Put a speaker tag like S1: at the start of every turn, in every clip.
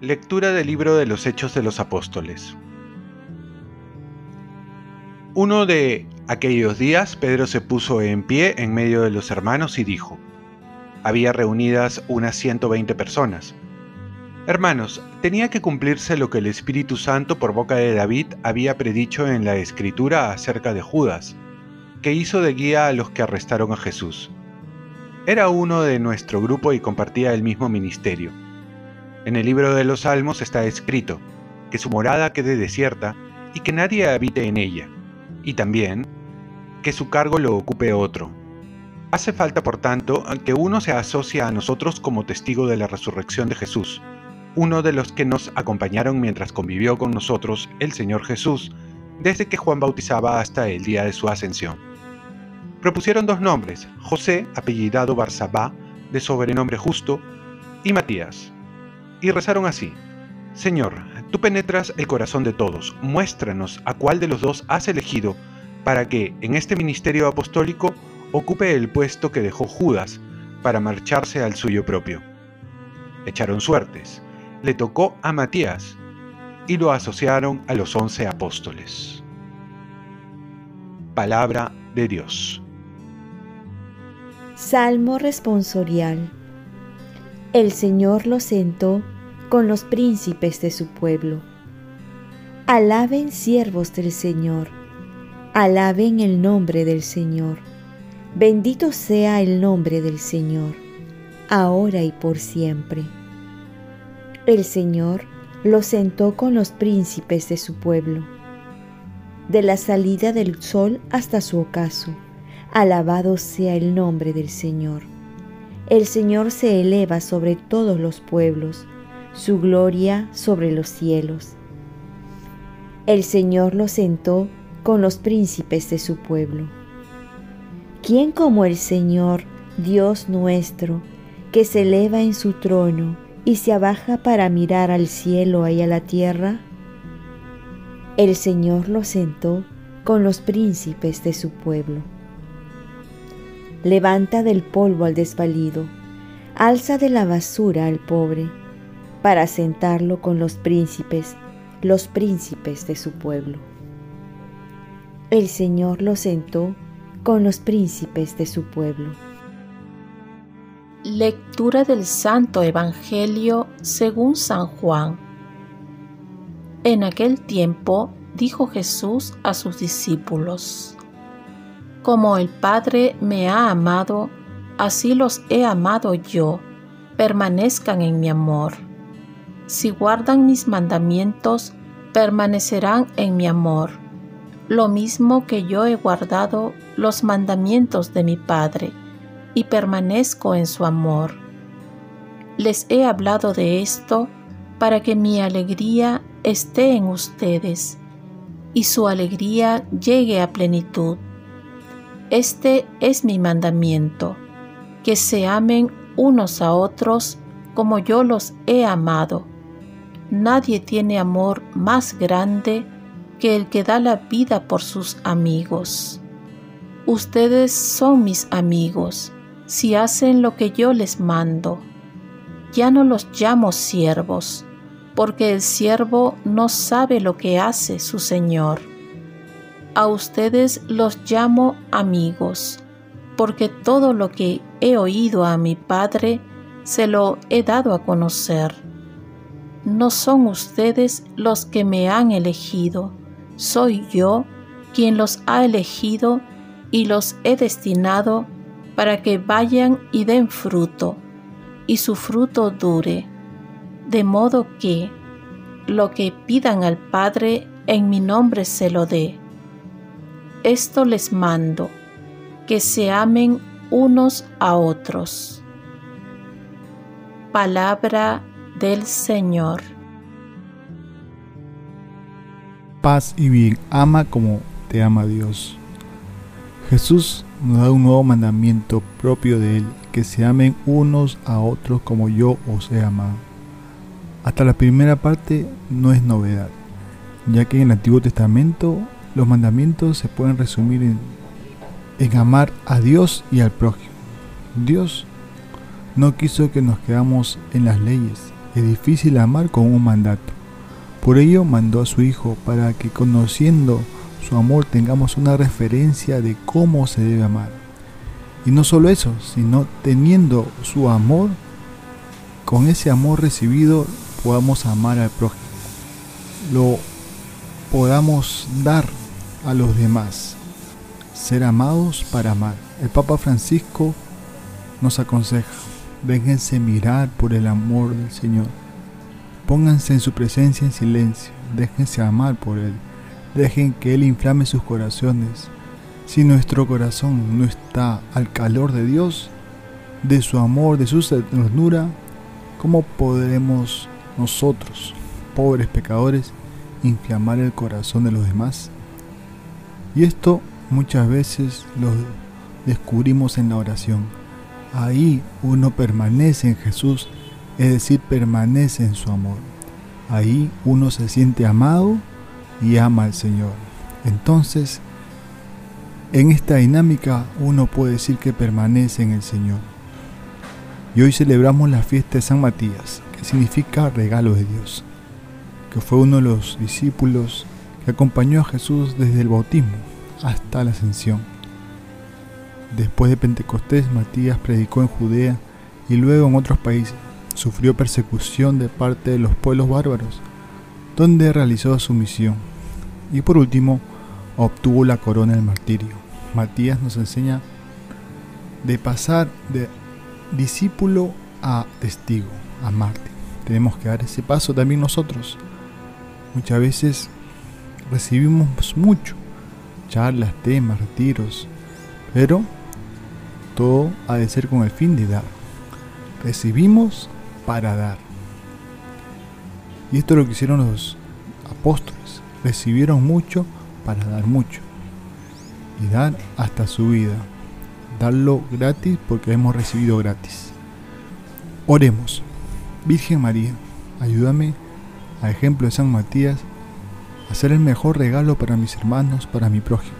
S1: Lectura del libro de los Hechos de los Apóstoles. Uno de aquellos días Pedro se puso en pie en medio de los hermanos y dijo, había reunidas unas 120 personas. Hermanos, tenía que cumplirse lo que el Espíritu Santo por boca de David había predicho en la Escritura acerca de Judas, que hizo de guía a los que arrestaron a Jesús. Era uno de nuestro grupo y compartía el mismo ministerio en el libro de los Salmos está escrito, que su morada quede desierta y que nadie habite en ella, y también que su cargo lo ocupe otro. Hace falta, por tanto, que uno se asocie a nosotros como testigo de la resurrección de Jesús, uno de los que nos acompañaron mientras convivió con nosotros el Señor Jesús, desde que Juan bautizaba hasta el día de su ascensión. Propusieron dos nombres, José, apellidado Barsabá, de sobrenombre justo, y Matías, y rezaron así. Señor, tú penetras el corazón de todos, muéstranos a cuál de los dos has elegido para que en este ministerio apostólico ocupe el puesto que dejó Judas para marcharse al suyo propio. Echaron suertes, le tocó a Matías y lo asociaron a los once apóstoles. Palabra de Dios.
S2: Salmo responsorial. El Señor lo sentó con los príncipes de su pueblo. Alaben siervos del Señor, alaben el nombre del Señor. Bendito sea el nombre del Señor, ahora y por siempre. El Señor lo sentó con los príncipes de su pueblo. De la salida del sol hasta su ocaso, alabado sea el nombre del Señor. El Señor se eleva sobre todos los pueblos, su gloria sobre los cielos. El Señor lo sentó con los príncipes de su pueblo. ¿Quién como el Señor, Dios nuestro, que se eleva en su trono y se abaja para mirar al cielo y a la tierra? El Señor lo sentó con los príncipes de su pueblo. Levanta del polvo al desvalido, alza de la basura al pobre para sentarlo con los príncipes, los príncipes de su pueblo. El Señor lo sentó con los príncipes de su pueblo.
S3: Lectura del Santo Evangelio según San Juan. En aquel tiempo dijo Jesús a sus discípulos, Como el Padre me ha amado, así los he amado yo, permanezcan en mi amor. Si guardan mis mandamientos, permanecerán en mi amor, lo mismo que yo he guardado los mandamientos de mi Padre, y permanezco en su amor. Les he hablado de esto para que mi alegría esté en ustedes y su alegría llegue a plenitud. Este es mi mandamiento, que se amen unos a otros como yo los he amado Nadie tiene amor más grande que el que da la vida por sus amigos. Ustedes son mis amigos si hacen lo que yo les mando. Ya no los llamo siervos, porque el siervo no sabe lo que hace su Señor. A ustedes los llamo amigos, porque todo lo que he oído a mi Padre se lo he dado a conocer no son ustedes los que me han elegido, soy yo quien los ha elegido y los he destinado para que vayan y den fruto, y su fruto dure, de modo que lo que pidan al Padre en mi nombre se lo dé. Esto les mando, que se amen unos a otros. Palabra del Señor.
S4: Paz y bien, ama como te ama Dios. Jesús nos da un nuevo mandamiento propio de Él, que se amen unos a otros como yo os he amado. Hasta la primera parte no es novedad, ya que en el Antiguo Testamento los mandamientos se pueden resumir en, en amar a Dios y al prójimo. Dios no quiso que nos quedamos en las leyes. Es difícil amar con un mandato. Por ello mandó a su Hijo para que conociendo su amor tengamos una referencia de cómo se debe amar. Y no solo eso, sino teniendo su amor, con ese amor recibido podamos amar al prójimo. Lo podamos dar a los demás. Ser amados para amar. El Papa Francisco nos aconseja, déjense mirar por el amor del Señor. Pónganse en su presencia en silencio, déjense amar por Él, dejen que Él inflame sus corazones. Si nuestro corazón no está al calor de Dios, de su amor, de su ternura, ¿cómo podremos nosotros, pobres pecadores, inflamar el corazón de los demás? Y esto muchas veces lo descubrimos en la oración. Ahí uno permanece en Jesús, es decir, permanece en su amor. Ahí uno se siente amado y ama al Señor. Entonces, en esta dinámica uno puede decir que permanece en el Señor. Y hoy celebramos la fiesta de San Matías, que significa regalo de Dios, que fue uno de los discípulos que acompañó a Jesús desde el bautismo hasta la ascensión. Después de Pentecostés, Matías predicó en Judea y luego en otros países. Sufrió persecución de parte de los pueblos bárbaros, donde realizó su misión. Y por último, obtuvo la corona del martirio. Matías nos enseña de pasar de discípulo a testigo, a mártir. Tenemos que dar ese paso también nosotros. Muchas veces recibimos mucho, charlas, temas, retiros, pero todo ha de ser con el fin de dar. Recibimos para dar. Esto es lo que hicieron los apóstoles. Recibieron mucho para dar mucho. Y dar hasta su vida. Darlo gratis porque hemos recibido gratis. Oremos. Virgen María, ayúdame, a ejemplo de San Matías, a ser el mejor regalo para mis hermanos, para mi prójimo,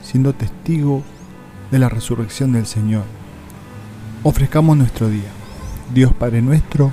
S4: siendo testigo de la resurrección del Señor. Ofrezcamos nuestro día. Dios Padre nuestro,